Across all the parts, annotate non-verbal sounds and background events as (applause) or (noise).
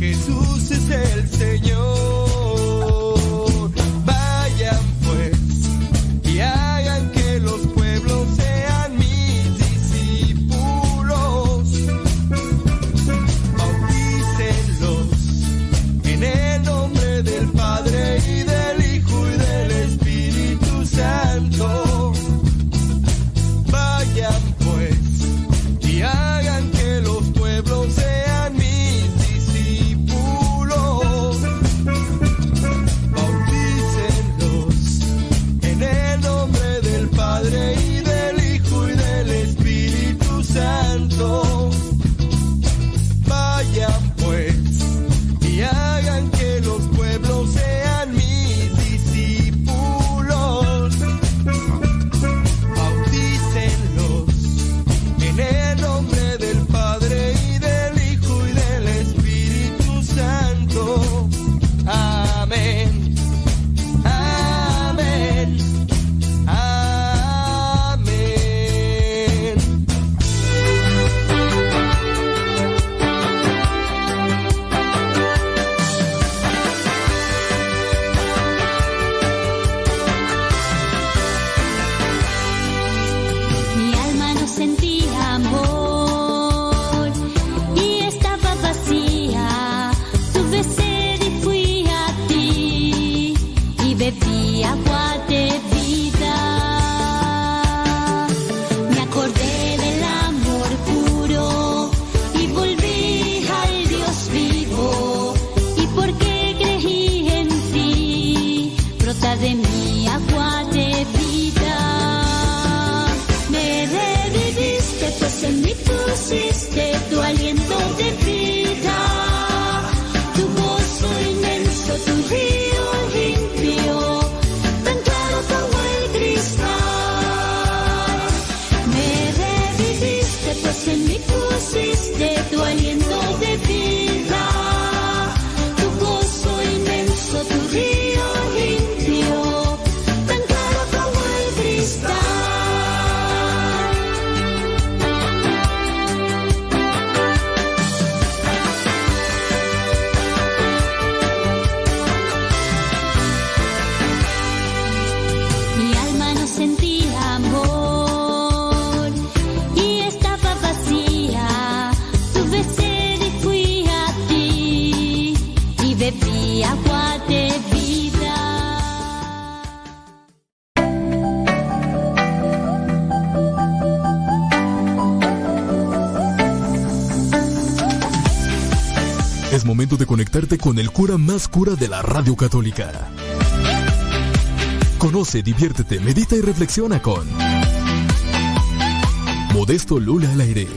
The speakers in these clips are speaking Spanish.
Jesús es el con el cura más cura de la radio católica. Conoce, diviértete, medita y reflexiona con Modesto Lula al aire.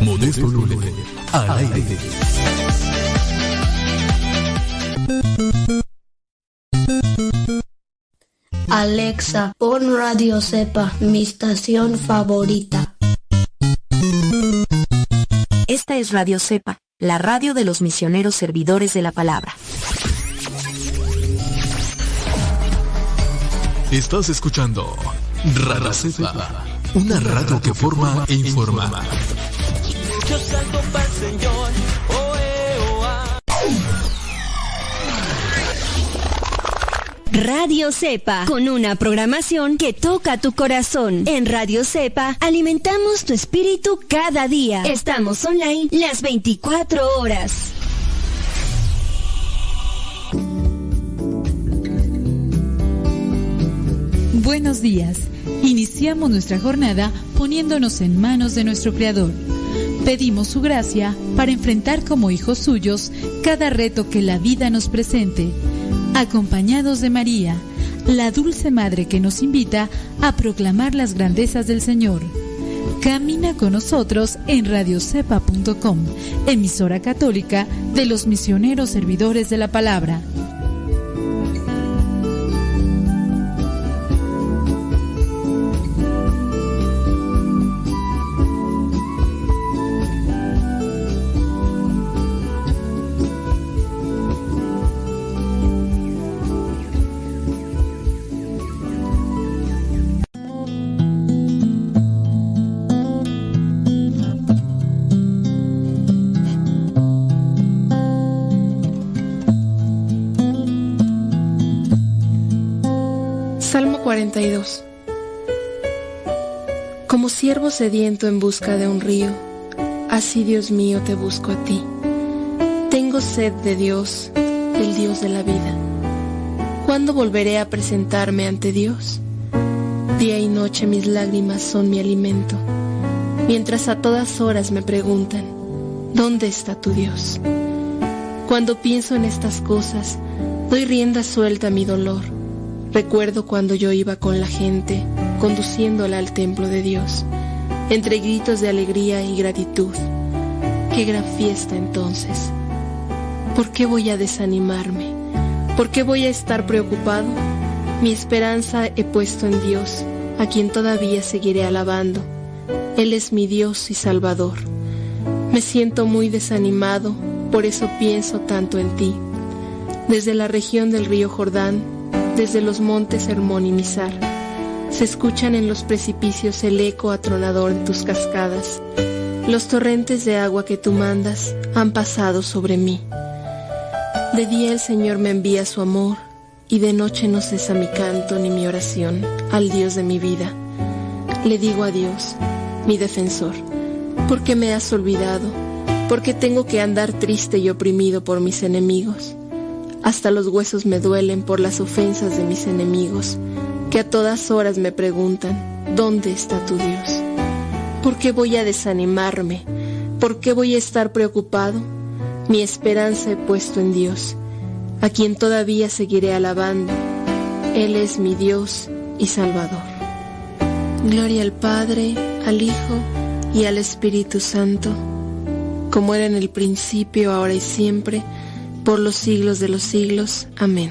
Modesto Lula al aire. Alexa, pon Radio Cepa, mi estación favorita. Esta es Radio Cepa, la radio de los misioneros servidores de la palabra. Estás escuchando Radio Cepa, una radio que forma e informa. Yo salto para el Señor. Radio Cepa, con una programación que toca tu corazón. En Radio Cepa alimentamos tu espíritu cada día. Estamos online las 24 horas. Buenos días. Iniciamos nuestra jornada poniéndonos en manos de nuestro Creador. Pedimos su gracia para enfrentar como hijos suyos cada reto que la vida nos presente, acompañados de María, la dulce Madre que nos invita a proclamar las grandezas del Señor. Camina con nosotros en radiocepa.com, emisora católica de los misioneros servidores de la palabra. Como siervo sediento en busca de un río, así Dios mío te busco a ti. Tengo sed de Dios, el Dios de la vida. ¿Cuándo volveré a presentarme ante Dios? Día y noche mis lágrimas son mi alimento, mientras a todas horas me preguntan, ¿dónde está tu Dios? Cuando pienso en estas cosas, doy rienda suelta a mi dolor. Recuerdo cuando yo iba con la gente, conduciéndola al templo de Dios, entre gritos de alegría y gratitud. Qué gran fiesta entonces. ¿Por qué voy a desanimarme? ¿Por qué voy a estar preocupado? Mi esperanza he puesto en Dios, a quien todavía seguiré alabando. Él es mi Dios y Salvador. Me siento muy desanimado, por eso pienso tanto en ti. Desde la región del río Jordán, desde los montes Hermón y Mizar, se escuchan en los precipicios el eco atronador de tus cascadas. Los torrentes de agua que tú mandas han pasado sobre mí. De día el Señor me envía su amor, y de noche no cesa mi canto ni mi oración al Dios de mi vida. Le digo a Dios, mi defensor, ¿por qué me has olvidado? ¿Por qué tengo que andar triste y oprimido por mis enemigos? Hasta los huesos me duelen por las ofensas de mis enemigos, que a todas horas me preguntan, ¿dónde está tu Dios? ¿Por qué voy a desanimarme? ¿Por qué voy a estar preocupado? Mi esperanza he puesto en Dios, a quien todavía seguiré alabando. Él es mi Dios y Salvador. Gloria al Padre, al Hijo y al Espíritu Santo, como era en el principio, ahora y siempre, por los siglos de los siglos. Amén.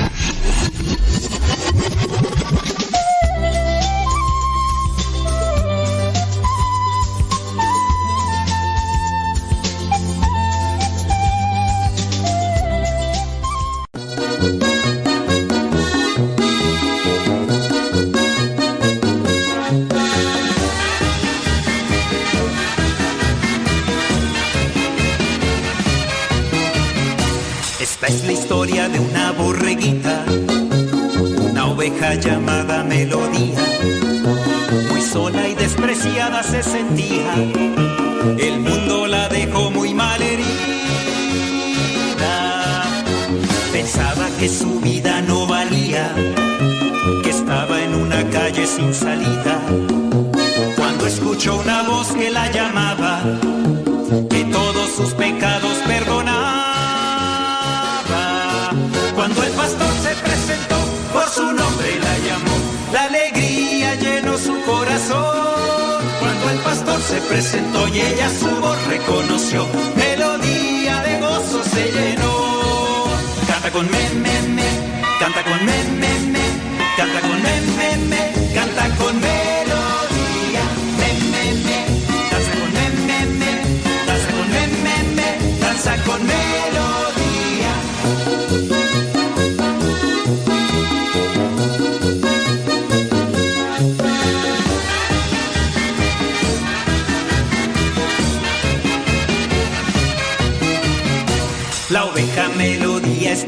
Melodía de gozo se llenó. Canta con me, canta con me, canta con me, canta con melodía. Me, danza con me, danza con me, danza con melodía.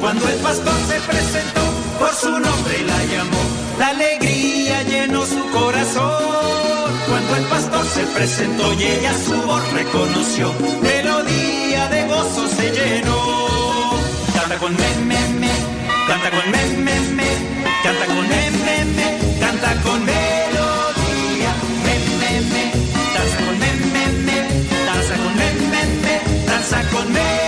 Cuando el pastor se presentó por su nombre la llamó, la alegría llenó su corazón. Cuando el pastor se presentó y ella su voz reconoció, melodía de gozo se llenó. Canta con me, me, me, canta con me, me, me, canta con me, me, me, canta con melodía, me, me, me, danza con me, me, me, danza con me, me, me, danza con me.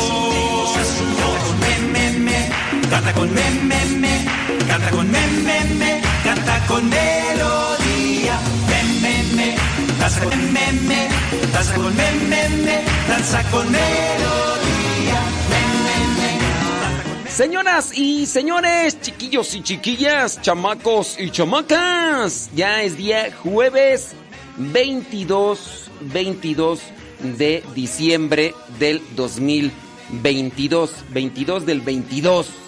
con me, me, me, canta con me, me, me, canta con melodía, me, me, danza con me, me, danza con me, me, me, danza con melodía, me, Señoras y señores, chiquillos y chiquillas, chamacos y chamacas, ya es día jueves 22, 22 de diciembre del 2022, 22 del 22.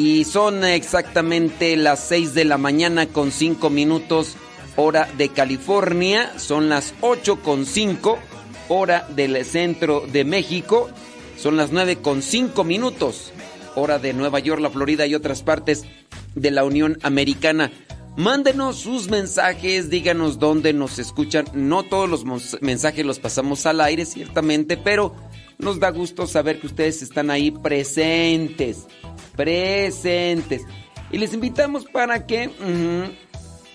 Y son exactamente las 6 de la mañana con 5 minutos hora de California, son las 8 con 5 hora del centro de México, son las 9 con 5 minutos hora de Nueva York, la Florida y otras partes de la Unión Americana. Mándenos sus mensajes, díganos dónde nos escuchan. No todos los mensajes los pasamos al aire, ciertamente, pero nos da gusto saber que ustedes están ahí presentes. Presentes. Y les invitamos para que,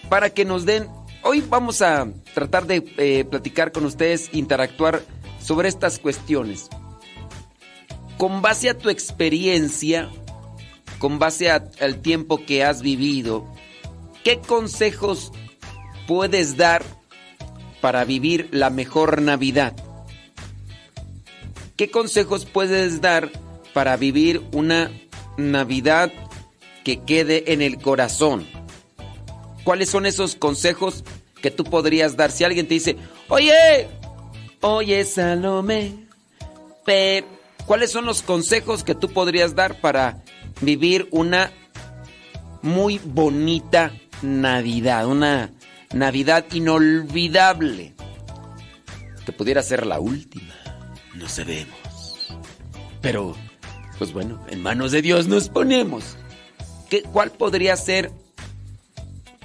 para que nos den. Hoy vamos a tratar de eh, platicar con ustedes, interactuar sobre estas cuestiones con base a tu experiencia, con base al tiempo que has vivido, ¿qué consejos puedes dar para vivir la mejor Navidad? ¿Qué consejos puedes dar para vivir una Navidad que quede en el corazón? ¿Cuáles son esos consejos que tú podrías dar? Si alguien te dice, oye, oye Salomé, pe- ¿cuáles son los consejos que tú podrías dar para vivir una muy bonita Navidad? Una Navidad inolvidable. Que pudiera ser la última. No sabemos. Pero, pues bueno, en manos de Dios nos ponemos. ¿Qué, ¿Cuál podría ser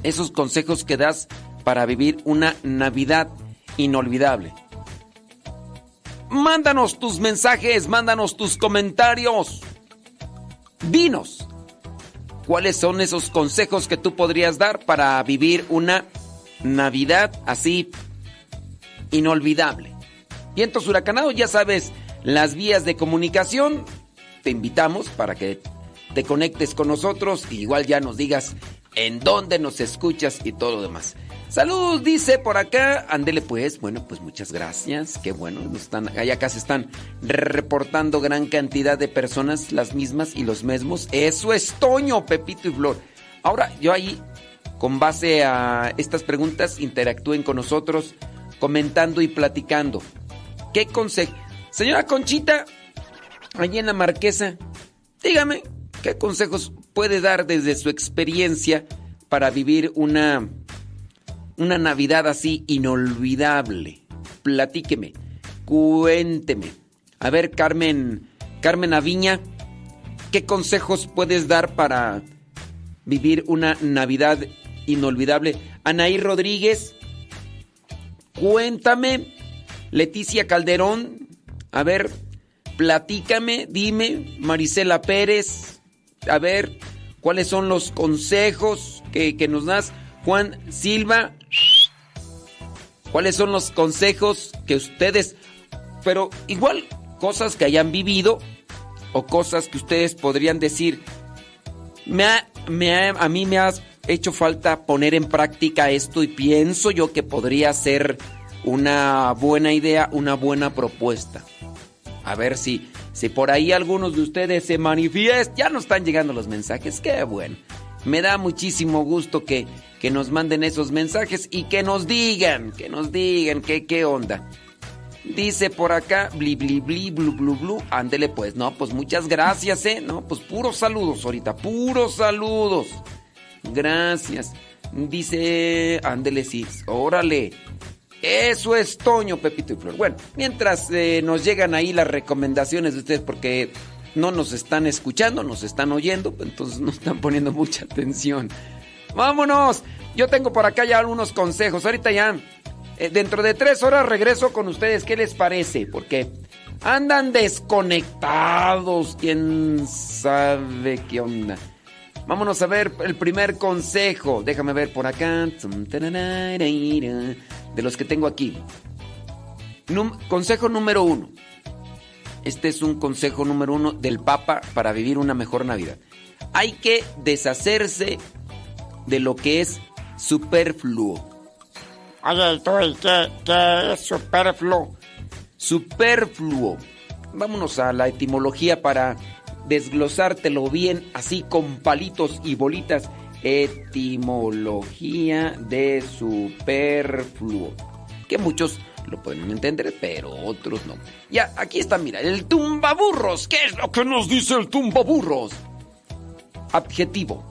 esos consejos que das para vivir una Navidad inolvidable? Mándanos tus mensajes, mándanos tus comentarios. Dinos, ¿cuáles son esos consejos que tú podrías dar para vivir una Navidad así inolvidable? Vientos huracanados, ya sabes, las vías de comunicación. Te invitamos para que te conectes con nosotros y igual ya nos digas en dónde nos escuchas y todo lo demás. Saludos, dice por acá. Ándele pues. Bueno, pues muchas gracias. Qué bueno. Están, allá acá se están reportando gran cantidad de personas, las mismas y los mismos. Eso es Toño, Pepito y Flor. Ahora, yo ahí, con base a estas preguntas, interactúen con nosotros, comentando y platicando. ¿Qué consejo? Señora Conchita, allí en la Marquesa, dígame, ¿qué consejos puede dar desde su experiencia para vivir una, una Navidad así inolvidable? Platíqueme, cuénteme. A ver, Carmen, Carmen Aviña, ¿qué consejos puedes dar para vivir una Navidad inolvidable? Anaí Rodríguez, cuéntame. Leticia Calderón, a ver, platícame, dime, Marisela Pérez, a ver, cuáles son los consejos que, que nos das. Juan Silva, cuáles son los consejos que ustedes, pero igual cosas que hayan vivido o cosas que ustedes podrían decir, me a mí me ha hecho falta poner en práctica esto y pienso yo que podría ser una buena idea, una buena propuesta. A ver si, si por ahí algunos de ustedes se manifiestan. Ya nos están llegando los mensajes, qué bueno. Me da muchísimo gusto que, que nos manden esos mensajes y que nos digan, que nos digan qué, qué onda. Dice por acá, bli bli bli, blu blu blu. Ándele pues, no, pues muchas gracias, eh. No, pues puros saludos ahorita, puros saludos. Gracias. Dice, ándele sí, órale. Eso es Toño, Pepito y Flor. Bueno, mientras eh, nos llegan ahí las recomendaciones de ustedes, porque no nos están escuchando, nos están oyendo, entonces no están poniendo mucha atención. Vámonos. Yo tengo por acá ya algunos consejos. Ahorita ya, eh, dentro de tres horas regreso con ustedes. ¿Qué les parece? Porque andan desconectados. ¿Quién sabe qué onda? Vámonos a ver el primer consejo. Déjame ver por acá. De los que tengo aquí. consejo número uno. Este es un consejo número uno del Papa para vivir una mejor Navidad. Hay que deshacerse de lo que es superfluo. Oye, ¿qué, ¿qué es superfluo? Superfluo. Vámonos a la etimología para desglosártelo bien, así con palitos y bolitas. Etimología de superfluo. Que muchos lo pueden entender, pero otros no. Ya, aquí está, mira, el tumbaburros. ¿Qué es lo que nos dice el tumbaburros? Adjetivo.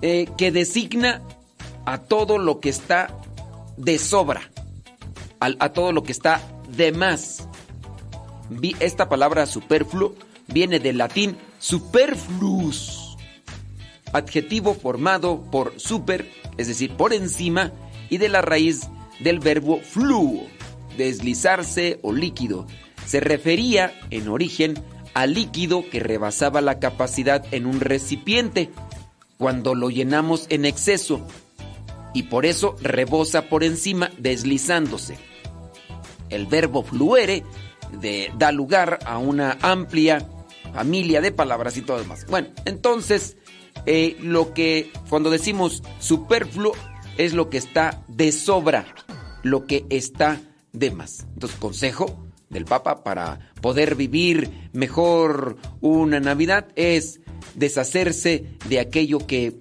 Eh, que designa a todo lo que está de sobra, a, a todo lo que está de más. Esta palabra superfluo viene del latín superfluus, adjetivo formado por super, es decir, por encima, y de la raíz del verbo fluo, deslizarse o líquido. Se refería en origen al líquido que rebasaba la capacidad en un recipiente cuando lo llenamos en exceso y por eso rebosa por encima deslizándose. El verbo fluere de, da lugar a una amplia familia de palabras y todo demás. Bueno, entonces, eh, lo que cuando decimos superfluo es lo que está de sobra, lo que está de más. Entonces, consejo del Papa para poder vivir mejor una Navidad es deshacerse de aquello que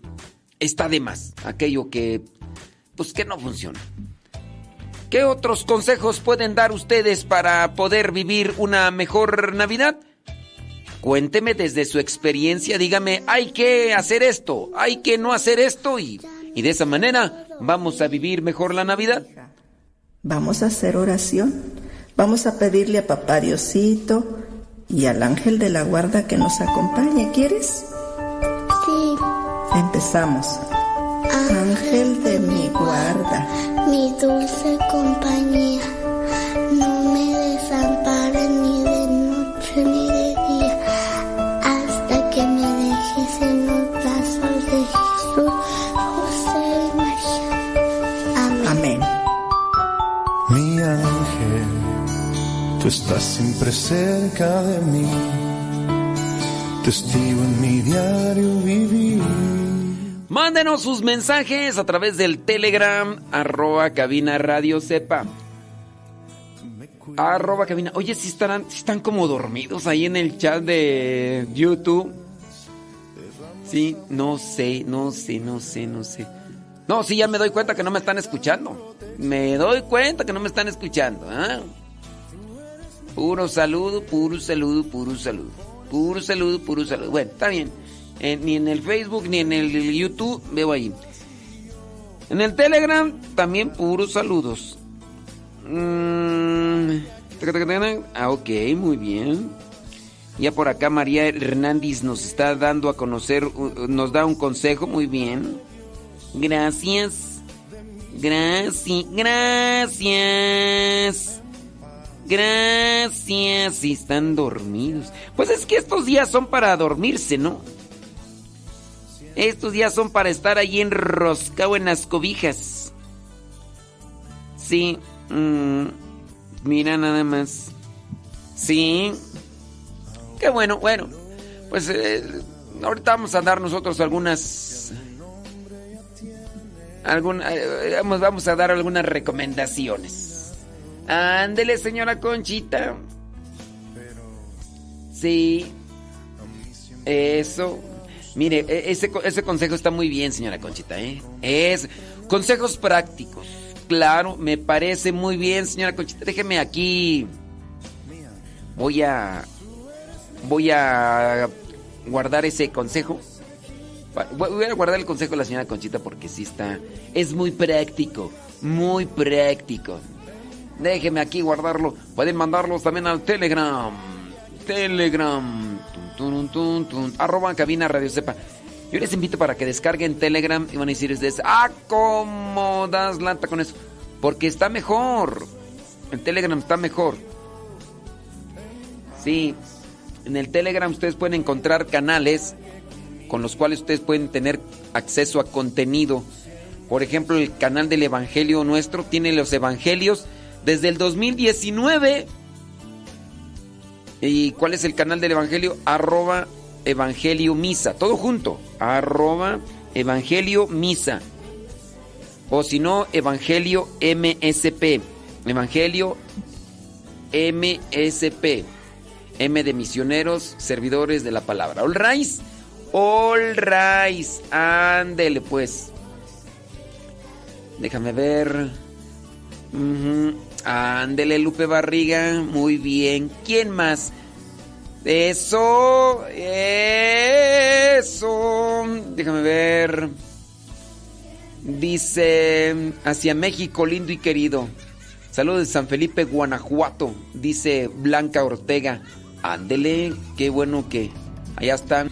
está de más, aquello que pues que no funciona. ¿Qué otros consejos pueden dar ustedes para poder vivir una mejor Navidad? Cuénteme desde su experiencia, dígame, hay que hacer esto, hay que no hacer esto y, y de esa manera vamos a vivir mejor la Navidad. Vamos a hacer oración, vamos a pedirle a Papá Diosito y al ángel de la guarda que nos acompañe, ¿quieres? Sí. Empezamos. Ángel de mi guarda, mi dulce compañía, no me desampares ni de noche ni de día, hasta que me dejes en los brazos de Jesús, José y María. Amén. Amén. Mi ángel, tú estás siempre cerca de mí, testigo en mi diario vivir. Mándenos sus mensajes a través del Telegram, arroba cabina radio sepa. Arroba cabina. Oye, si si están como dormidos ahí en el chat de YouTube. Sí, no sé, no sé, no sé, no sé. No, sí, ya me doy cuenta que no me están escuchando. Me doy cuenta que no me están escuchando. ¿ah? Puro saludo, puro saludo, puro saludo. Puro saludo, puro saludo. Bueno, está bien. Eh, ni en el Facebook ni en el YouTube veo ahí. En el Telegram también puros saludos. Mm, ah, ok, muy bien. Ya por acá María Hernández nos está dando a conocer, nos da un consejo, muy bien. Gracias. Gracias. Gracias. Gracias. Si están dormidos. Pues es que estos días son para dormirse, ¿no? Estos días son para estar ahí enroscado en las cobijas. Sí. Mm, mira nada más. Sí. Qué bueno, bueno. Pues eh, ahorita vamos a dar nosotros algunas... Alguna, eh, vamos, vamos a dar algunas recomendaciones. Ándele, señora Conchita. Sí. Eso. Mire, e, ese, ese consejo está muy bien, señora Conchita, ¿eh? Es consejos prácticos. Claro, me parece muy bien, señora Conchita. Déjeme aquí. Voy a. Voy a guardar ese consejo. Voy a guardar el consejo de la señora Conchita porque sí está. Es muy práctico. Muy práctico. Déjeme aquí guardarlo. Pueden mandarlos también al Telegram. Telegram tun, tun, tun, arroba cabina Radio Sepa. Yo les invito para que descarguen Telegram y van a decir ustedes, ah, ¿cómo das lata con eso? Porque está mejor. El Telegram está mejor. Sí, en el Telegram ustedes pueden encontrar canales con los cuales ustedes pueden tener acceso a contenido. Por ejemplo, el canal del Evangelio nuestro tiene los Evangelios desde el 2019. ¿Y cuál es el canal del Evangelio? Arroba Evangelio Misa. Todo junto. Arroba Evangelio Misa. O si no, Evangelio MSP. Evangelio MSP. M de misioneros, servidores de la palabra. All rise. All. Ándele pues. Déjame ver. Ujú. Ándele, Lupe Barriga. Muy bien. ¿Quién más? Eso. Eso. Déjame ver. Dice, hacia México, lindo y querido. Saludos de San Felipe, Guanajuato. Dice Blanca Ortega. Ándele, qué bueno que allá están.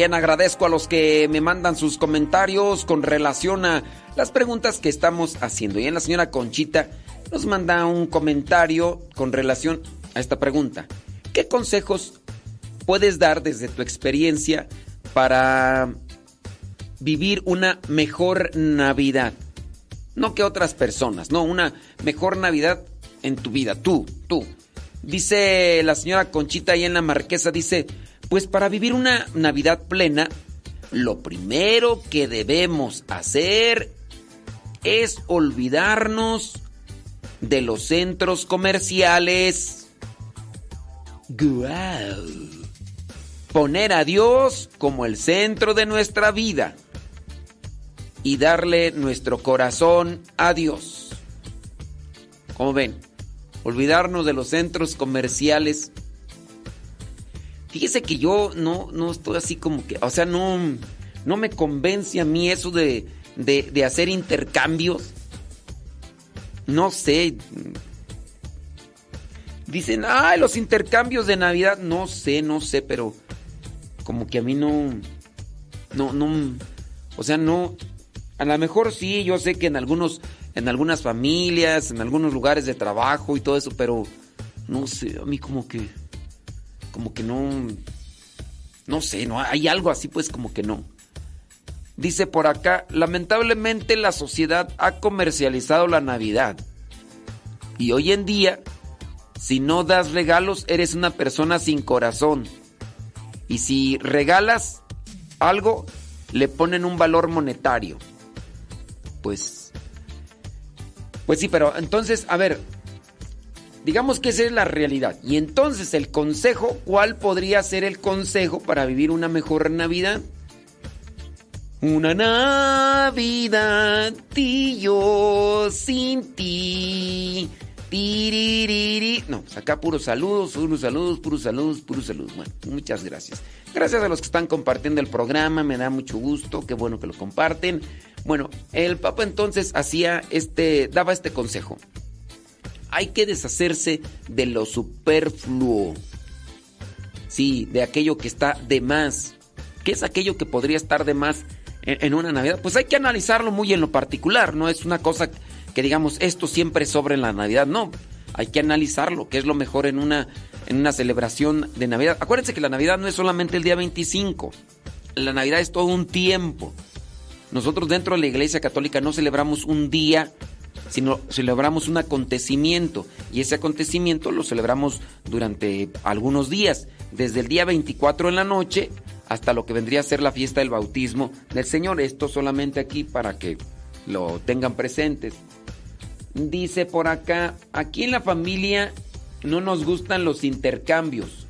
Bien, agradezco a los que me mandan sus comentarios con relación a las preguntas que estamos haciendo. Y en la señora Conchita nos manda un comentario con relación a esta pregunta. ¿Qué consejos puedes dar desde tu experiencia para vivir una mejor Navidad? No que otras personas, no, una mejor Navidad en tu vida, tú, tú. Dice la señora Conchita ahí en la marquesa, dice, pues para vivir una Navidad plena, lo primero que debemos hacer es olvidarnos de los centros comerciales. Guau. Poner a Dios como el centro de nuestra vida y darle nuestro corazón a Dios. ¿Cómo ven? Olvidarnos de los centros comerciales. Fíjese que yo no, no estoy así como que, o sea, no, no me convence a mí eso de, de, hacer intercambios. No sé. Dicen, ay, los intercambios de Navidad. No sé, no sé, pero como que a mí no, no, no, o sea, no. A lo mejor sí, yo sé que en algunos, en algunas familias, en algunos lugares de trabajo y todo eso, pero no sé, a mí como que, como que no, no sé, no hay algo así, pues como que no. Dice por acá, lamentablemente la sociedad ha comercializado la Navidad. Y hoy en día, si no das regalos, eres una persona sin corazón. Y si regalas algo, le ponen un valor monetario. Pues, pues sí, pero entonces, a ver, digamos que esa es la realidad. Y entonces el consejo, ¿cuál podría ser el consejo para vivir una mejor Navidad? Una Navidad y yo sin ti. Tiririri. No, pues acá puros saludos, puros saludos, puros saludos, puros saludos. Bueno, muchas gracias. Gracias a los que están compartiendo el programa, me da mucho gusto, qué bueno que lo comparten. Bueno, el Papa entonces hacía este, daba este consejo. Hay que deshacerse de lo superfluo. Sí, de aquello que está de más. ¿Qué es aquello que podría estar de más en, una Navidad? Pues hay que analizarlo muy en lo particular, no es una cosa que digamos esto siempre sobra en la Navidad, no. Hay que analizarlo, qué es lo mejor en una, en una celebración de Navidad. Acuérdense que la Navidad no es solamente el día 25, la Navidad es todo un tiempo. Nosotros dentro de la Iglesia Católica no celebramos un día, sino celebramos un acontecimiento. Y ese acontecimiento lo celebramos durante algunos días, desde el día 24 en la noche hasta lo que vendría a ser la fiesta del bautismo del Señor. Esto solamente aquí para que lo tengan presentes. Dice por acá, aquí en la familia no nos gustan los intercambios.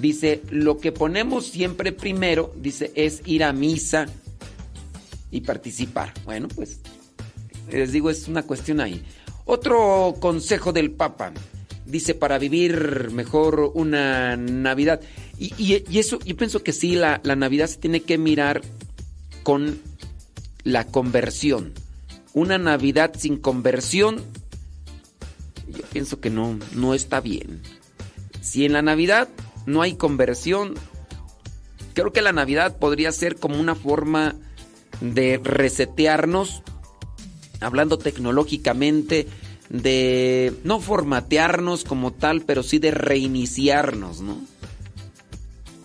Dice, lo que ponemos siempre primero, dice, es ir a misa y participar. Bueno, pues les digo, es una cuestión ahí. Otro consejo del Papa, dice, para vivir mejor una Navidad. Y, eso, yo pienso que sí, la, la Navidad se tiene que mirar con la conversión. Una Navidad sin conversión, yo pienso que no, no está bien. Si en la Navidad no hay conversión, creo que la Navidad podría ser como una forma de resetearnos, hablando tecnológicamente, de no formatearnos como tal, pero sí de reiniciarnos, ¿no?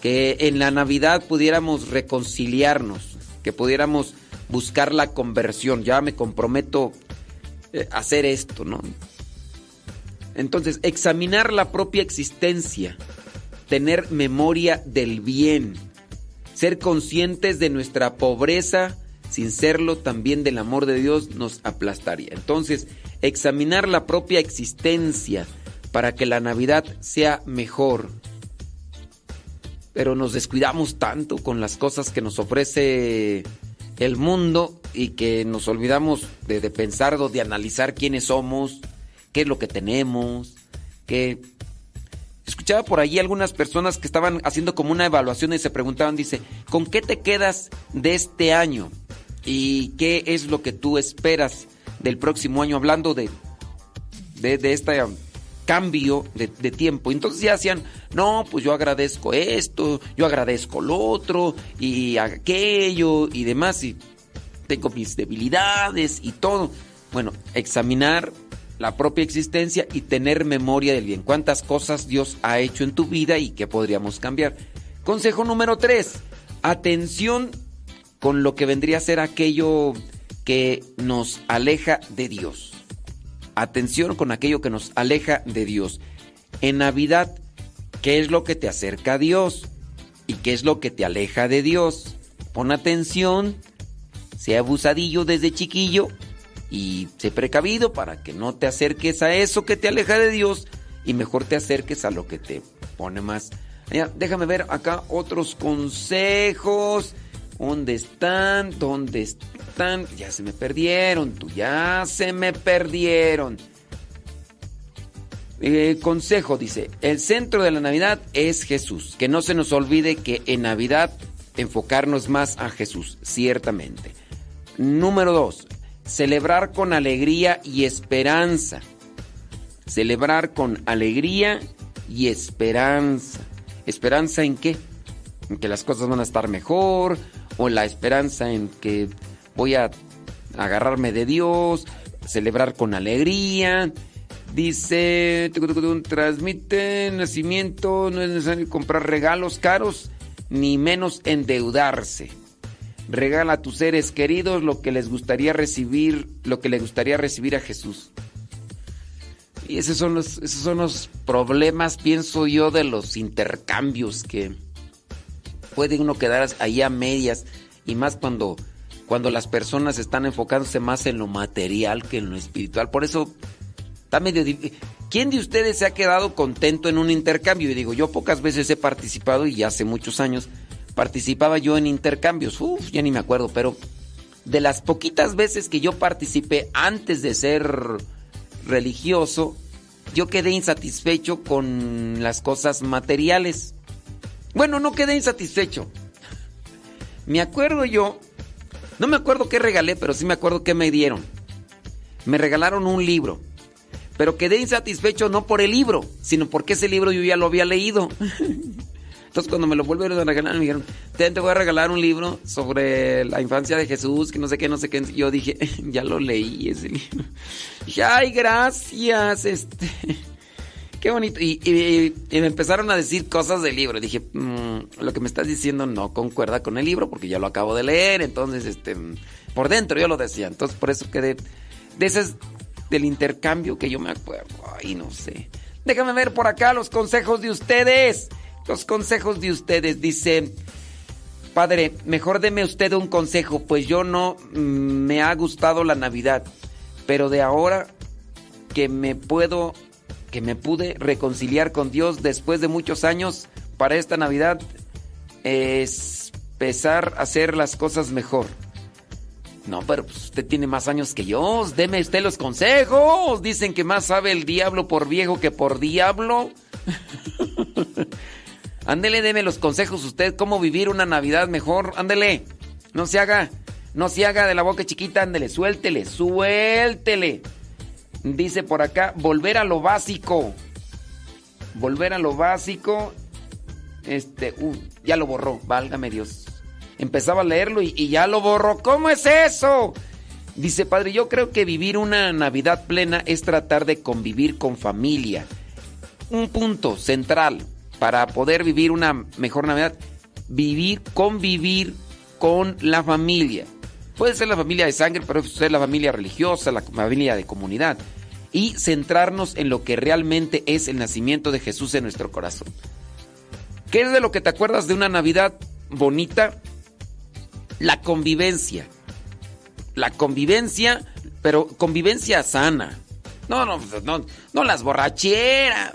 Que en la Navidad pudiéramos reconciliarnos, que pudiéramos buscar la conversión. Ya me comprometo eh, a hacer esto, ¿no? Entonces, examinar la propia existencia, tener memoria del bien, ser conscientes de nuestra pobreza, sin serlo también del amor de Dios nos aplastaría. Entonces, examinar la propia existencia para que la Navidad sea mejor. Pero nos descuidamos tanto con las cosas que nos ofrece el mundo y que nos olvidamos de, pensar o de analizar quiénes somos, qué es lo que tenemos, que escuchaba por allí algunas personas que estaban haciendo como una evaluación y se preguntaban, dice, ¿con qué te quedas de este año? ¿Y qué es lo que tú esperas del próximo año? Hablando de, de, este cambio de, tiempo. Entonces ya hacían, no, pues yo agradezco esto, yo agradezco lo otro y aquello y demás. Y tengo mis debilidades y todo. Bueno, examinar la propia existencia y tener memoria del bien. ¿Cuántas cosas Dios ha hecho en tu vida y qué podríamos cambiar? Consejo número tres. Atención con lo que vendría a ser aquello que nos aleja de Dios. Atención con aquello que nos aleja de Dios. En Navidad, ¿qué es lo que te acerca a Dios? ¿Y qué es lo que te aleja de Dios? Pon atención, sea abusadillo desde chiquillo y sé precavido para que no te acerques a eso que te aleja de Dios y mejor te acerques a lo que te pone más. déjame ver acá otros consejos. ¿Dónde están? ¿Dónde están? Ya se me perdieron, tú, ya se me perdieron. Eh, consejo dice, el centro de la Navidad es Jesús. Que no se nos olvide que en Navidad enfocarnos más a Jesús, ciertamente. Número dos, celebrar con alegría y esperanza. Celebrar con alegría y esperanza. ¿Esperanza en qué? En que las cosas van a estar mejor, o la esperanza en que voy a agarrarme de Dios, celebrar con alegría. Dice, transmite nacimiento, no es necesario comprar regalos caros, ni menos endeudarse. Regala a tus seres queridos lo que les gustaría recibir, lo que le gustaría recibir a Jesús. Y esos son los, esos son los problemas, pienso yo, de los intercambios que, puede uno quedar ahí a medias y más cuando, cuando las personas están enfocándose más en lo material que en lo espiritual. Por eso está medio ¿Quién de ustedes se ha quedado contento en un intercambio? Y digo, yo pocas veces he participado y hace muchos años participaba yo en intercambios. Uf, ya ni me acuerdo, pero de las poquitas veces que yo participé antes de ser religioso, yo quedé insatisfecho con las cosas materiales. Bueno, no quedé insatisfecho. Me acuerdo yo, no me acuerdo qué regalé, pero sí me acuerdo qué me dieron. Me regalaron un libro. Pero quedé insatisfecho no por el libro, sino porque ese libro yo ya lo había leído. Entonces cuando me lo volvieron a regalar, me dijeron, te, voy a regalar un libro sobre la infancia de Jesús, que no sé qué, no sé qué. Yo dije, (laughs) ya lo leí ese libro. Dije, ay, gracias, este... Qué bonito. Y, me empezaron a decir cosas del libro. Dije, mm, lo que me estás diciendo no concuerda con el libro porque ya lo acabo de leer. Entonces, este, por dentro yo lo decía. Entonces, por eso quedé. De ese del intercambio que yo me acuerdo. Ay, no sé. Déjame ver por acá los consejos de ustedes. Los consejos de ustedes. Dice, padre, mejor deme usted un consejo, pues yo no mm, me ha gustado la Navidad. Pero de ahora que me puedo que me pude reconciliar con Dios después de muchos años para esta Navidad es empezar a hacer las cosas mejor. No, pero pues, usted tiene más años que yo. Deme usted los consejos. Dicen que más sabe el diablo por viejo que por diablo. (laughs) Ándele, deme los consejos usted. ¿Cómo vivir una Navidad mejor? Ándele. No se haga. No se haga de la boca chiquita. Ándele, suéltele, suéltele. Dice por acá, volver a lo básico. Volver a lo básico. Este, uh, ya lo borró, válgame Dios. Empezaba a leerlo y, y ya lo borró. ¿Cómo es eso? Dice, padre, yo creo que vivir una Navidad plena es tratar de convivir con familia. Un punto central para poder vivir una mejor Navidad, vivir, convivir con la familia. Puede ser la familia de sangre, pero puede ser la familia religiosa, la familia de comunidad. Y centrarnos en lo que realmente es el nacimiento de Jesús en nuestro corazón. ¿Qué es de lo que te acuerdas de una Navidad bonita? La convivencia. La convivencia, pero convivencia sana. No, no, no, no las borracheras.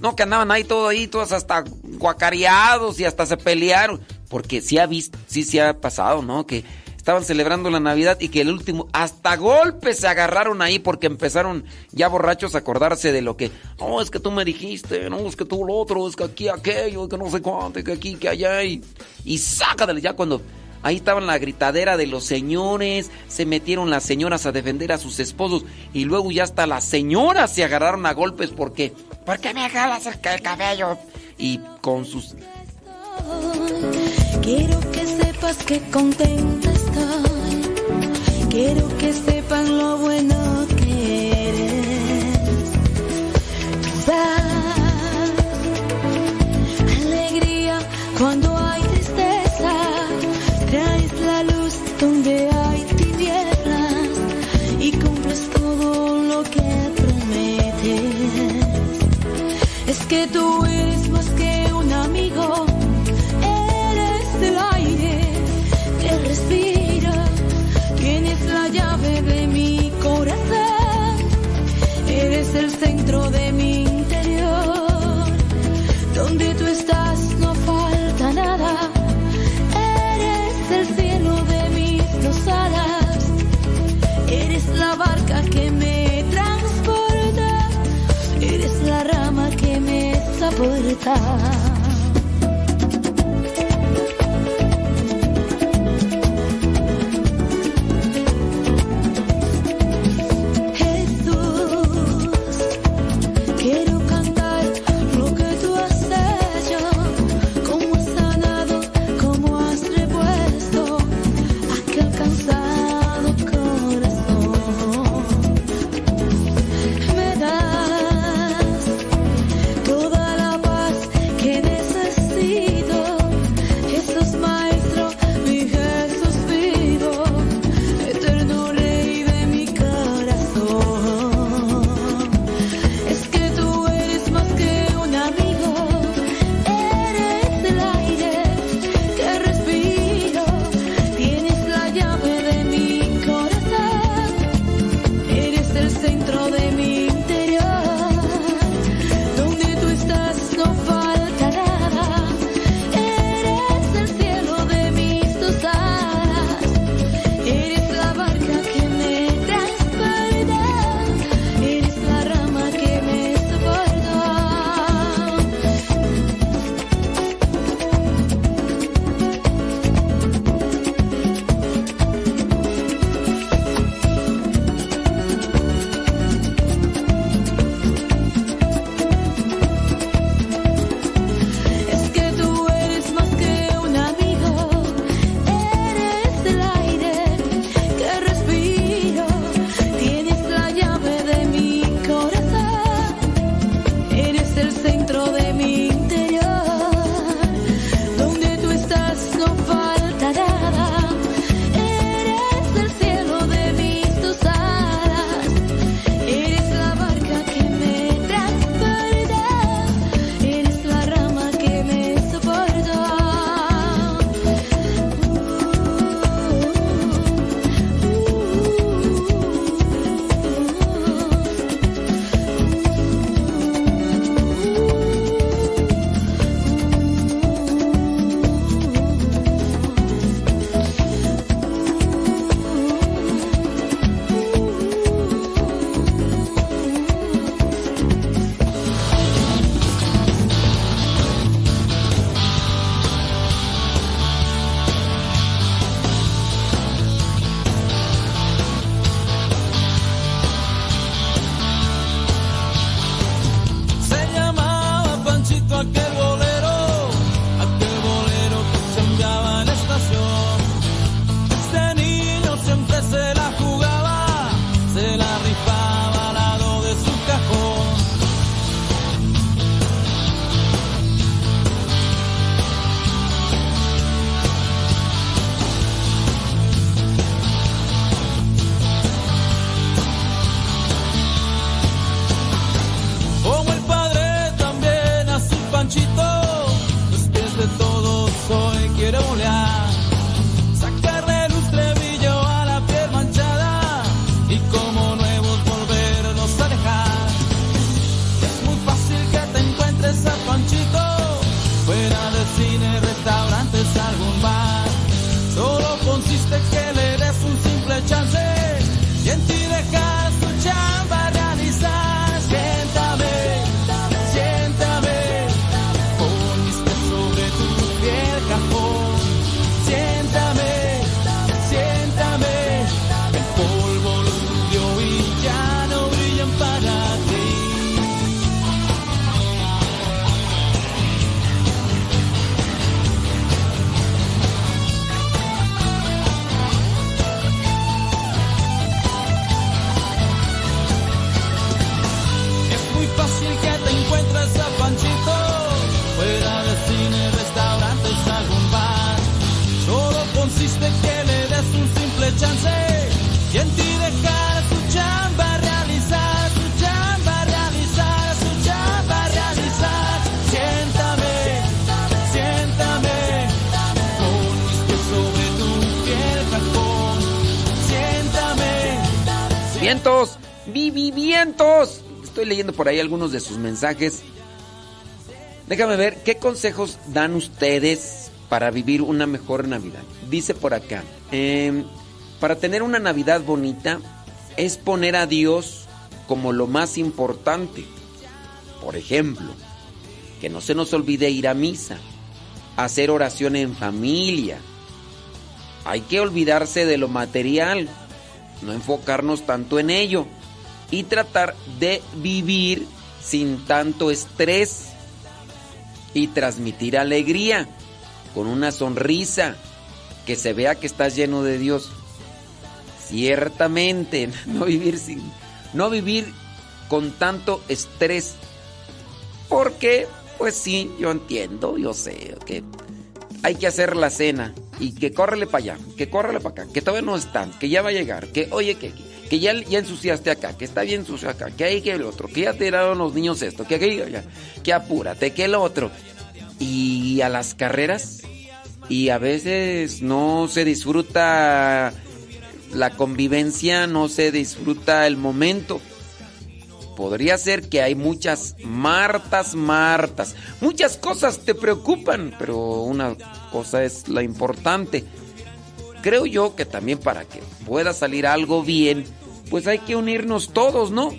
No, que andaban ahí todo ahí, todos hasta guacareados y hasta se pelearon. Porque sí ha visto, sí se ha pasado, ¿no? Que estaban celebrando la Navidad y que el último, hasta golpes se agarraron ahí porque empezaron ya borrachos a acordarse de lo que, no, es que tú me dijiste, no, es que tú lo otro, es que aquí aquello, que no sé cuánto, que aquí, que allá, y, y ya cuando ahí estaban la gritadera de los señores, se metieron las señoras a defender a sus esposos y luego ya hasta las señoras se agarraron a golpes porque, ¿por qué me jalas el cabello? Y con sus... Quiero que sepas que contenta Quiero que sepan lo bueno que eres. Tú das alegría cuando hay tristeza. Traes la luz donde hay tinieblas y cumples todo lo que prometes. Es que tú eres de mi interior. Donde tú estás no falta nada. Eres el cielo de mis dos alas. Eres la barca que me transporta. Eres la rama que me soporta. Por ahí algunos de sus mensajes. Déjame ver qué consejos dan ustedes para vivir una mejor Navidad. Dice por acá, em, para tener una Navidad bonita es poner a Dios como lo más importante. Por ejemplo, que no se nos olvide ir a misa, hacer oración en familia. Hay que olvidarse de lo material, no enfocarnos tanto en ello y tratar de vivir sin tanto estrés y transmitir alegría con una sonrisa que se vea que estás lleno de Dios. Ciertamente, (laughs) no vivir sin no vivir con tanto estrés. Porque pues sí, yo entiendo, yo sé que hay que hacer la cena y que córrele para allá, que córrele para acá, que todavía no están, que ya va a llegar, que oye que que ya, ya ensuciaste acá, que está bien sucio acá, que hay que el otro, que ya tiraron los niños esto, que aquí, ya, que apúrate, que el otro. Y a las carreras, y a veces no se disfruta la convivencia, no se disfruta el momento. Podría ser que hay muchas Martas, Martas. Muchas cosas te preocupan, pero una cosa es la importante. Creo yo que también para que pueda salir algo bien, pues hay que unirnos todos, ¿no?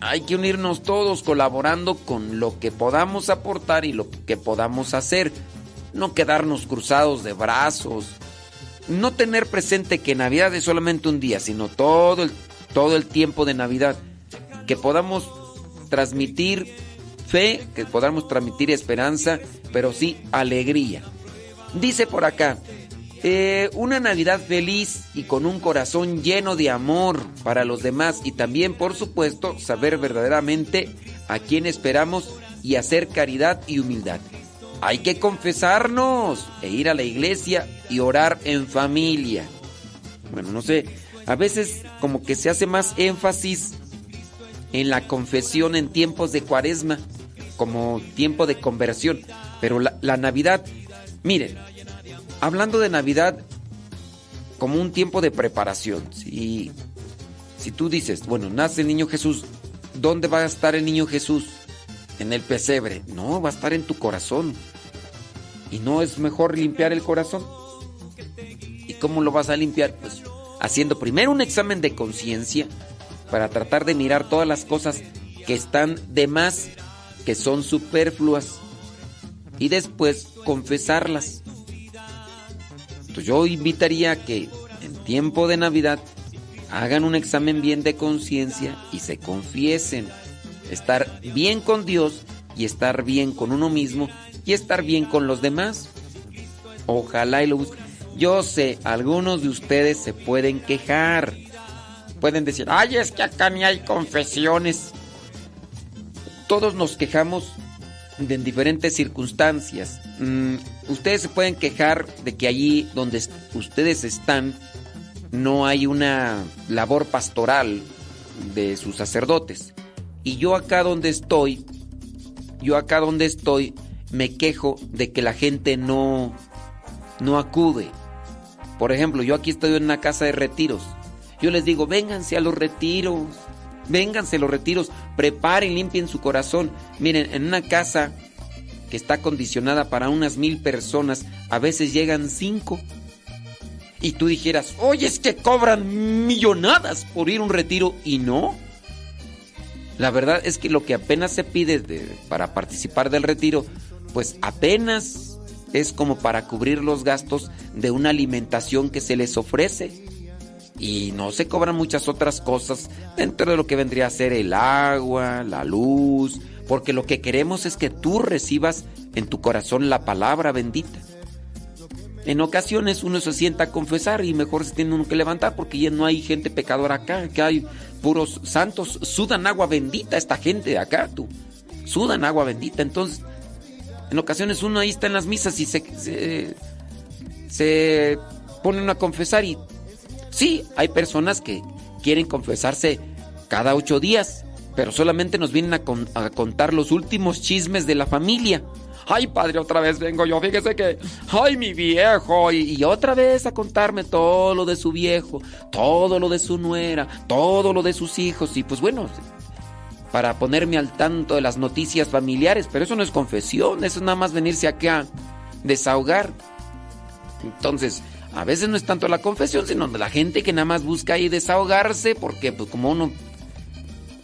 Hay que unirnos todos colaborando con lo que podamos aportar y lo que podamos hacer. No quedarnos cruzados de brazos. No tener presente que Navidad es solamente un día, sino todo el, todo el tiempo de Navidad. Que podamos transmitir fe, que podamos transmitir esperanza, pero sí alegría. Dice por acá, eh, una Navidad feliz y con un corazón lleno de amor para los demás y también, por supuesto, saber verdaderamente a quién esperamos y hacer caridad y humildad. Hay que confesarnos e ir a la iglesia y orar en familia. Bueno, no sé, a veces como que se hace más énfasis en la confesión en tiempos de cuaresma, como tiempo de conversión, pero la, la Navidad, miren, hablando de Navidad como un tiempo de preparación. Si, si tú dices, bueno, nace el niño Jesús, ¿dónde va a estar el niño Jesús? En el pesebre. No, va a estar en tu corazón. ¿Y no es mejor limpiar el corazón? ¿Y cómo lo vas a limpiar? Pues haciendo primero un examen de conciencia para tratar de mirar todas las cosas que están de más, que son superfluas, y después confesarlas. Entonces yo invitaría a que en tiempo de Navidad hagan un examen bien de conciencia y se confiesen. Estar bien con Dios y estar bien con uno mismo y estar bien con los demás. Ojalá y lo busquen. Yo sé, algunos de ustedes se pueden quejar. Pueden decir, ay, es que acá ni hay confesiones. Todos nos quejamos de en diferentes circunstancias. Mm, ustedes se pueden quejar de que allí donde ustedes están no hay una labor pastoral de sus sacerdotes. Y yo acá donde estoy, yo acá donde estoy, me quejo de que la gente no, no acude. Por ejemplo, yo aquí estoy en una casa de retiros. Yo les digo, vénganse a los retiros. Vénganse los retiros. Preparen, limpien su corazón. Miren, en una casa que está acondicionada para unas mil personas, a veces llegan cinco. Y tú dijeras, oye, es que cobran millonadas por ir a un retiro. Y no. La verdad es que lo que apenas se pide para participar del retiro, pues apenas es como para cubrir los gastos de una alimentación que se les ofrece. Y no se cobran muchas otras cosas dentro de lo que vendría a ser el agua, la luz, porque lo que queremos es que tú recibas en tu corazón la palabra bendita. En ocasiones uno se sienta a confesar y mejor se tiene uno que levantar porque ya no hay gente pecadora acá, que hay puros santos, sudan agua bendita esta gente de acá, tú. Sudan agua bendita. Entonces, en ocasiones uno ahí está en las misas y se, se, se ponen a confesar y sí, hay personas que quieren confesarse cada ocho días, pero solamente nos vienen a, contar los últimos chismes de la familia. Ay, padre, otra vez vengo yo. Fíjese que, ay, mi viejo. Y, otra vez a contarme todo lo de su viejo, todo lo de su nuera, todo lo de sus hijos. Y pues bueno, para ponerme al tanto de las noticias familiares. Pero eso no es confesión, eso es nada más venirse acá a desahogar. Entonces, a veces no es tanto la confesión, sino la gente que nada más busca ahí desahogarse, porque pues como uno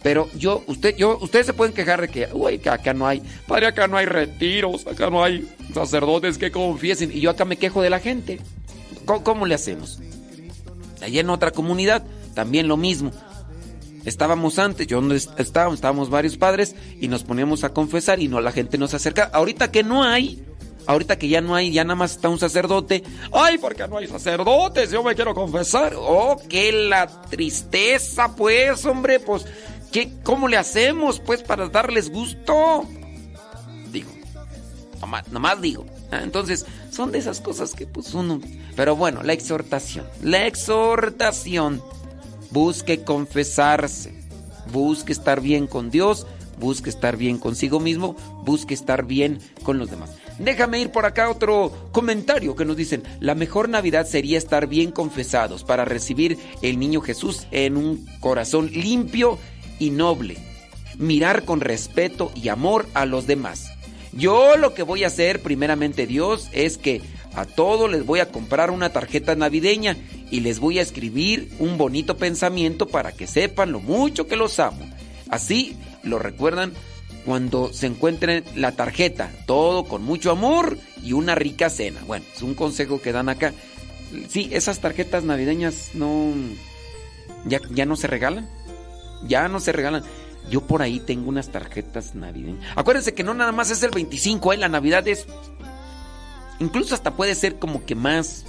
pero yo, usted, yo, ustedes se pueden quejar de que, uy, que acá no hay, padre, acá no hay retiros, acá no hay sacerdotes que confiesen. Y yo acá me quejo de la gente. ¿Cómo, le hacemos? Allá en otra comunidad, también lo mismo. Estábamos antes, yo no estábamos, estábamos varios padres y nos poníamos a confesar y no la gente nos acerca. Ahorita que no hay, ahorita que ya no hay, ya nada más está un sacerdote. Ay, porque no hay sacerdotes, yo me quiero confesar. Oh, qué la tristeza, pues, hombre, pues ¿Qué, ¿Cómo le hacemos, pues, para darles gusto? Digo, nomás, digo. Ah, entonces, son de esas cosas que, pues, uno. Pero bueno, la exhortación. La exhortación. Busque confesarse. Busque estar bien con Dios. Busque estar bien consigo mismo. Busque estar bien con los demás. Déjame ir por acá otro comentario que nos dicen, la mejor Navidad sería estar bien confesados para recibir el niño Jesús en un corazón limpio y noble. Mirar con respeto y amor a los demás. Yo lo que voy a hacer, primeramente Dios, es que a todos les voy a comprar una tarjeta navideña y les voy a escribir un bonito pensamiento para que sepan lo mucho que los amo. Así lo recuerdan cuando se encuentren la tarjeta, todo con mucho amor y una rica cena. Bueno, es un consejo que dan acá. Sí, esas tarjetas navideñas no ya, ya no se regalan. Ya no se regalan. Yo por ahí tengo unas tarjetas navideñas. Acuérdense que no nada más es el 25, ¿eh? la Navidad es. Incluso hasta puede ser como que más.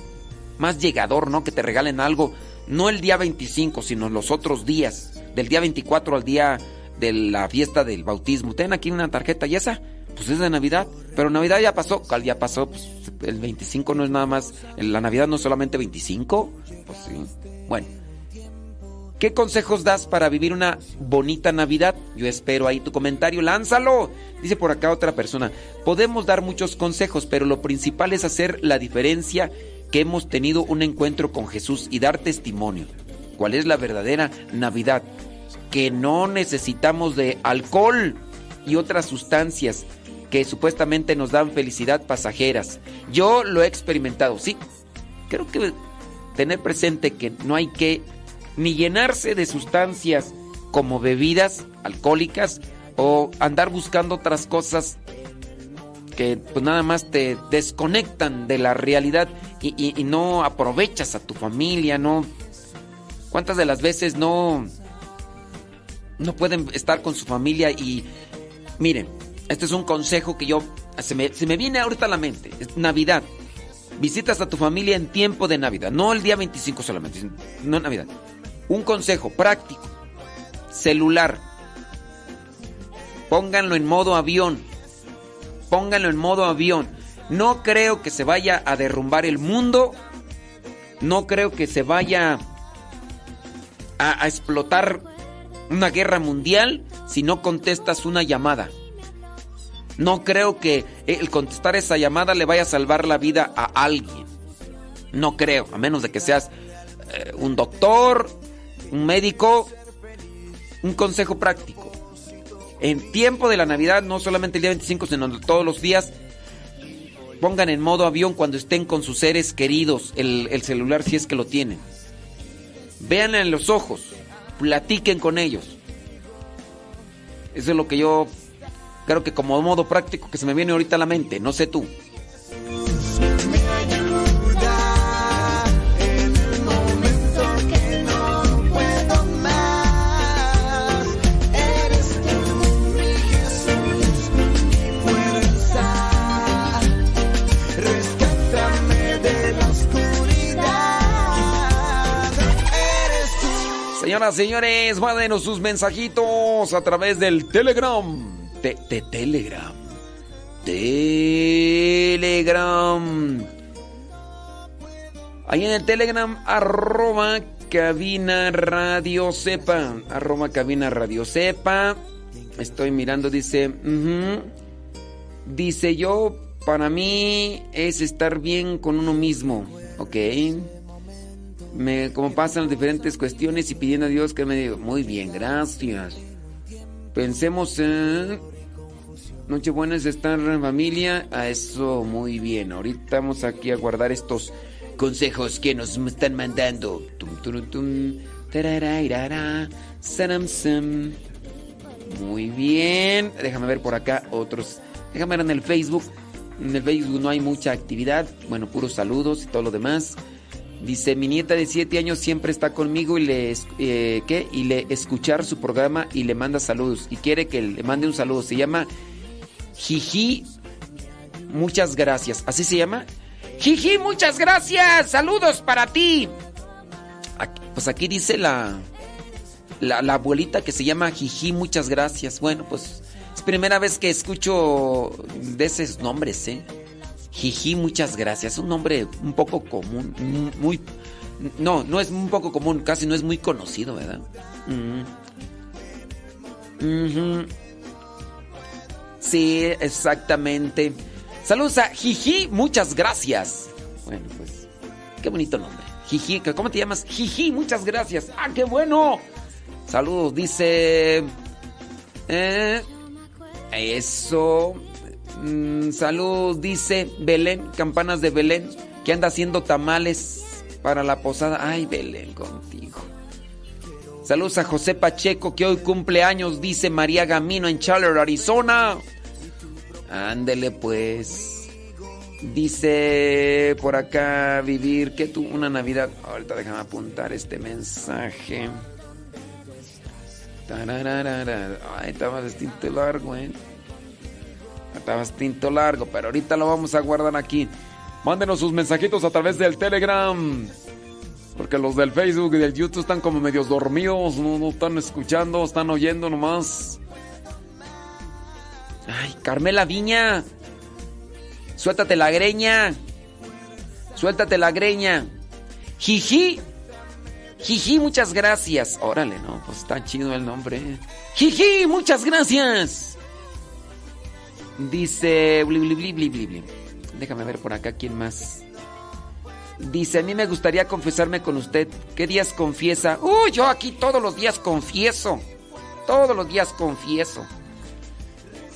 Más llegador, ¿no? Que te regalen algo. No el día 25, sino los otros días. Del día 24 al día de la fiesta del bautismo. Ten aquí una tarjeta y esa, pues es de Navidad. Pero Navidad ya pasó. ¿Cuál ya pasó? Pues el 25 no es nada más. La Navidad no es solamente 25. Pues sí. Bueno. ¿Qué consejos das para vivir una bonita Navidad? Yo espero ahí tu comentario, lánzalo. Dice por acá otra persona, podemos dar muchos consejos, pero lo principal es hacer la diferencia que hemos tenido un encuentro con Jesús y dar testimonio. ¿Cuál es la verdadera Navidad? Que no necesitamos de alcohol y otras sustancias que supuestamente nos dan felicidad pasajeras. Yo lo he experimentado, sí. Creo que tener presente que no hay que ni llenarse de sustancias como bebidas alcohólicas o andar buscando otras cosas que pues nada más te desconectan de la realidad y, no aprovechas a tu familia, no. ¿Cuántas de las veces no no pueden estar con su familia y miren, este es un consejo que yo se me, se me viene ahorita a la mente, es Navidad. Visitas a tu familia en tiempo de Navidad, no el día 25 solamente, no Navidad. Un consejo práctico. Celular. Pónganlo en modo avión. Pónganlo en modo avión. No creo que se vaya a derrumbar el mundo. No creo que se vaya a, explotar una guerra mundial si no contestas una llamada. No creo que el contestar esa llamada le vaya a salvar la vida a alguien. No creo, a menos de que seas eh, un doctor, un médico, un consejo práctico. En tiempo de la Navidad, no solamente el día 25, sino todos los días, pongan en modo avión cuando estén con sus seres queridos el, el celular si es que lo tienen. Vean en los ojos, platiquen con ellos. Eso es lo que yo creo que como modo práctico que se me viene ahorita a la mente, no sé tú. Señores, mándenos sus mensajitos a través del Telegram. Telegram. Telegram. Ahí en el Telegram, arroba cabina radio sepa. Arroba cabina radio sepa. Estoy mirando, dice. Dice yo, para mí es estar bien con uno mismo. Ok me, como pasan las diferentes cuestiones y pidiendo a Dios que me diga, muy bien, gracias. Pensemos en Nochebuena es estar en familia, a eso muy bien. Ahorita vamos aquí a guardar estos consejos que nos están mandando. Muy bien. Déjame ver por acá otros. Déjame ver en el Facebook. En el Facebook no hay mucha actividad. Bueno, puros saludos y todo lo demás. Dice, mi nieta de 7 años siempre está conmigo y le, eh, ¿qué? y le escuchar su programa y le manda saludos. Y quiere que le mande un saludo. Se llama Jiji. Muchas gracias. ¿Así se llama? Jiji, muchas gracias. Saludos para ti. pues aquí dice la, la, la abuelita que se llama Jiji, muchas gracias. Bueno, pues es primera vez que escucho de esos nombres, ¿eh? Jiji, muchas gracias. Un nombre un poco común, muy... No, no es un poco común, casi no es muy conocido, ¿verdad? Sí, exactamente. Saludos a Jiji, muchas gracias. Bueno, pues, qué bonito nombre. Jiji, ¿cómo te llamas? Jiji, muchas gracias. ¡Ah, qué bueno! Saludos, dice... Eh, eso. Mm, salud, dice Belén, campanas de Belén, que anda haciendo tamales para la posada. Ay, Belén, contigo. Saludos a José Pacheco, que hoy cumple años, dice María Gamino en Chandler, Arizona. Ándele pues. Dice por acá vivir que tú una Navidad. Ahorita déjame apuntar este mensaje. Ay, estaba distinto largo, eh. Estaba tinto largo, pero ahorita lo vamos a guardar aquí. Mándenos sus mensajitos a través del Telegram. Porque los del Facebook y del YouTube están como medios dormidos, no, no están escuchando, están oyendo nomás. Ay, Carmela Viña. Suéltate la greña. Suéltate la greña. Jiji. Jiji, muchas gracias. Órale, no, pues está chido el nombre. Jiji, muchas gracias. Dice. Déjame ver por acá quién más. Dice, a mí me gustaría confesarme con usted. ¿Qué días confiesa? Uy, yo aquí todos los días confieso. Todos los días confieso.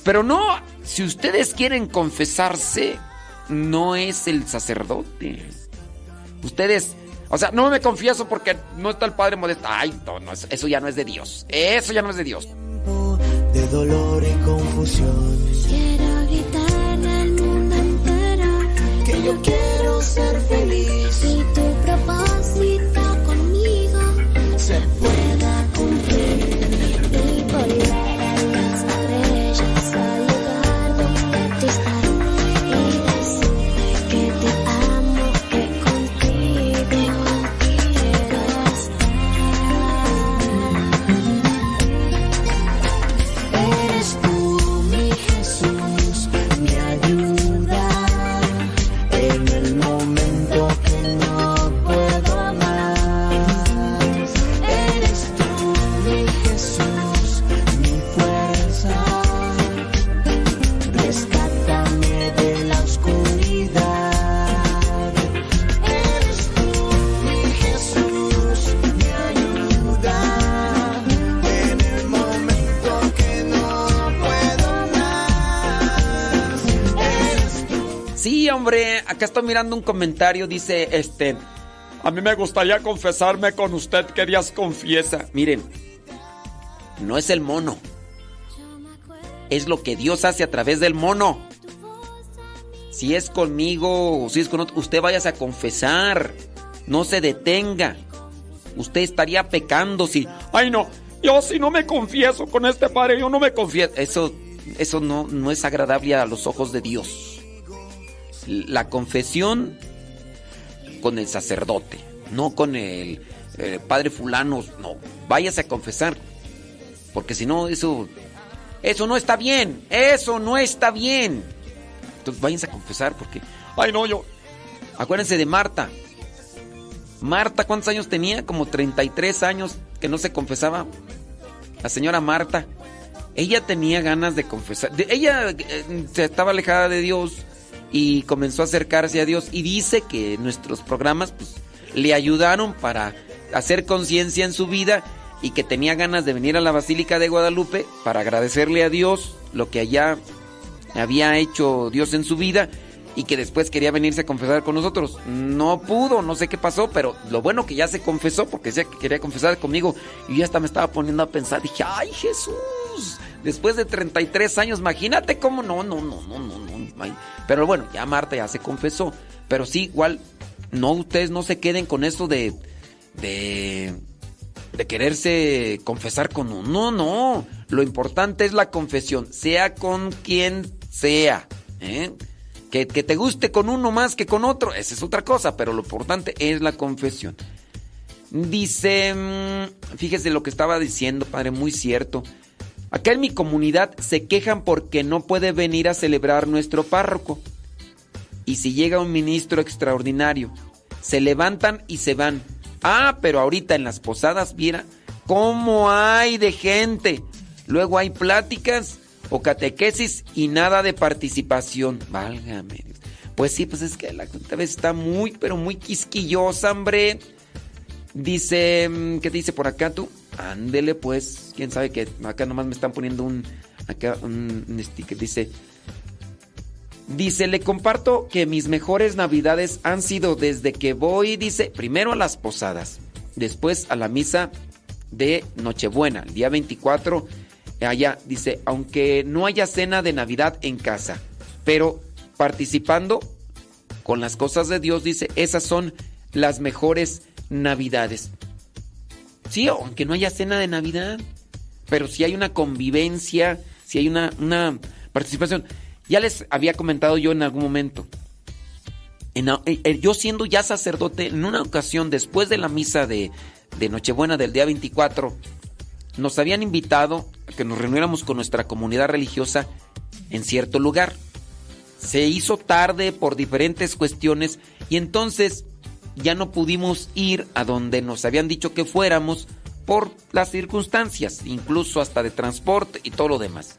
Pero no, si ustedes quieren confesarse, no es el sacerdote. Ustedes, o sea, no me confieso porque no está el Padre Modesto. Ay, no, no, eso ya no es de Dios. Eso ya no es de Dios. Dolor y confusión. Quiero gritar al mundo entero que yo quiero ser feliz. y acá estoy mirando un comentario, dice, este, a mí me gustaría confesarme con usted que Dios confiesa. Miren, no es el mono, es lo que Dios hace a través del mono. Si es conmigo o si es con otro, usted váyase a confesar, no se detenga. Usted estaría pecando si, ay no, yo si no me confieso con este padre, yo no me confieso. Eso, eso no, no es agradable a los ojos de Dios. La confesión con el sacerdote, no con el, padre fulano, no. Váyase a confesar, porque si no, eso, eso no está bien, eso no está bien. Entonces váyanse a confesar, porque, ay no, yo, acuérdense de Marta. Marta, ¿cuántos años tenía? Como 33 años que no se confesaba. La señora Marta. Ella tenía ganas de confesar. ella eh, se estaba alejada de Dios y comenzó a acercarse a Dios. Y dice que nuestros programas pues, le ayudaron para hacer conciencia en su vida y que tenía ganas de venir a la Basílica de Guadalupe para agradecerle a Dios lo que allá había hecho Dios en su vida y que después quería venirse a confesar con nosotros. No pudo, no sé qué pasó, pero lo bueno que ya se confesó porque decía que quería confesar conmigo y ya hasta me estaba poniendo a pensar, dije, ay Jesús, después de 33 años, imagínate cómo no, no, no, no, no, no. Pero bueno, ya Marta ya se confesó. Pero sí, igual, no, ustedes no se queden con eso de. de. de quererse confesar con uno. No, no. Lo importante es la confesión, sea con quien sea. ¿eh? Que, te guste con uno más que con otro, esa es otra cosa, pero lo importante es la confesión. Dice, mm, fíjese lo que estaba diciendo, padre, muy cierto. Acá en mi comunidad se quejan porque no puede venir a celebrar nuestro párroco. Y si llega un ministro extraordinario, se levantan y se van. Ah, pero ahorita en las posadas, viera cómo hay de gente. Luego hay pláticas o catequesis y nada de participación. Válgame. Pues sí, pues es que la cuenta vez está muy, pero muy quisquillosa, hombre. Dice, mm, ¿qué dice por acá tú? Ándele pues, quién sabe que acá nomás me están poniendo un acá un, sticker dice Dice, le comparto que mis mejores navidades han sido desde que voy, dice, primero a las posadas, después a la misa de Nochebuena, el día 24, allá, dice, aunque no haya cena de Navidad en casa, pero participando con las cosas de Dios, dice, esas son las mejores navidades. Sí, aunque no haya cena de Navidad, pero si hay una convivencia, si hay una, una participación. Ya les había comentado yo en algún momento. En, eh, eh, yo siendo ya sacerdote, en una ocasión después de la misa de, de Nochebuena del día 24, nos habían invitado que nos reuniéramos con nuestra comunidad religiosa en cierto lugar. Se hizo tarde por diferentes cuestiones y entonces ya no pudimos ir a donde nos habían dicho que fuéramos por las circunstancias, incluso hasta de transporte y todo lo demás.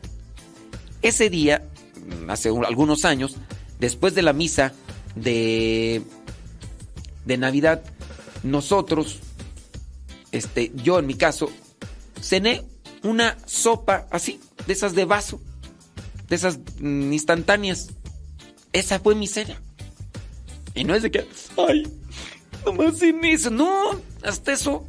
Ese día, mm, hace algunos años, después de la misa de, de Navidad, nosotros, este, yo en mi caso, cené una sopa así, de esas de vaso, de esas mm, instantáneas. Esa fue mi cena. Y no es de que, ay, nomás sin eso. No, hasta eso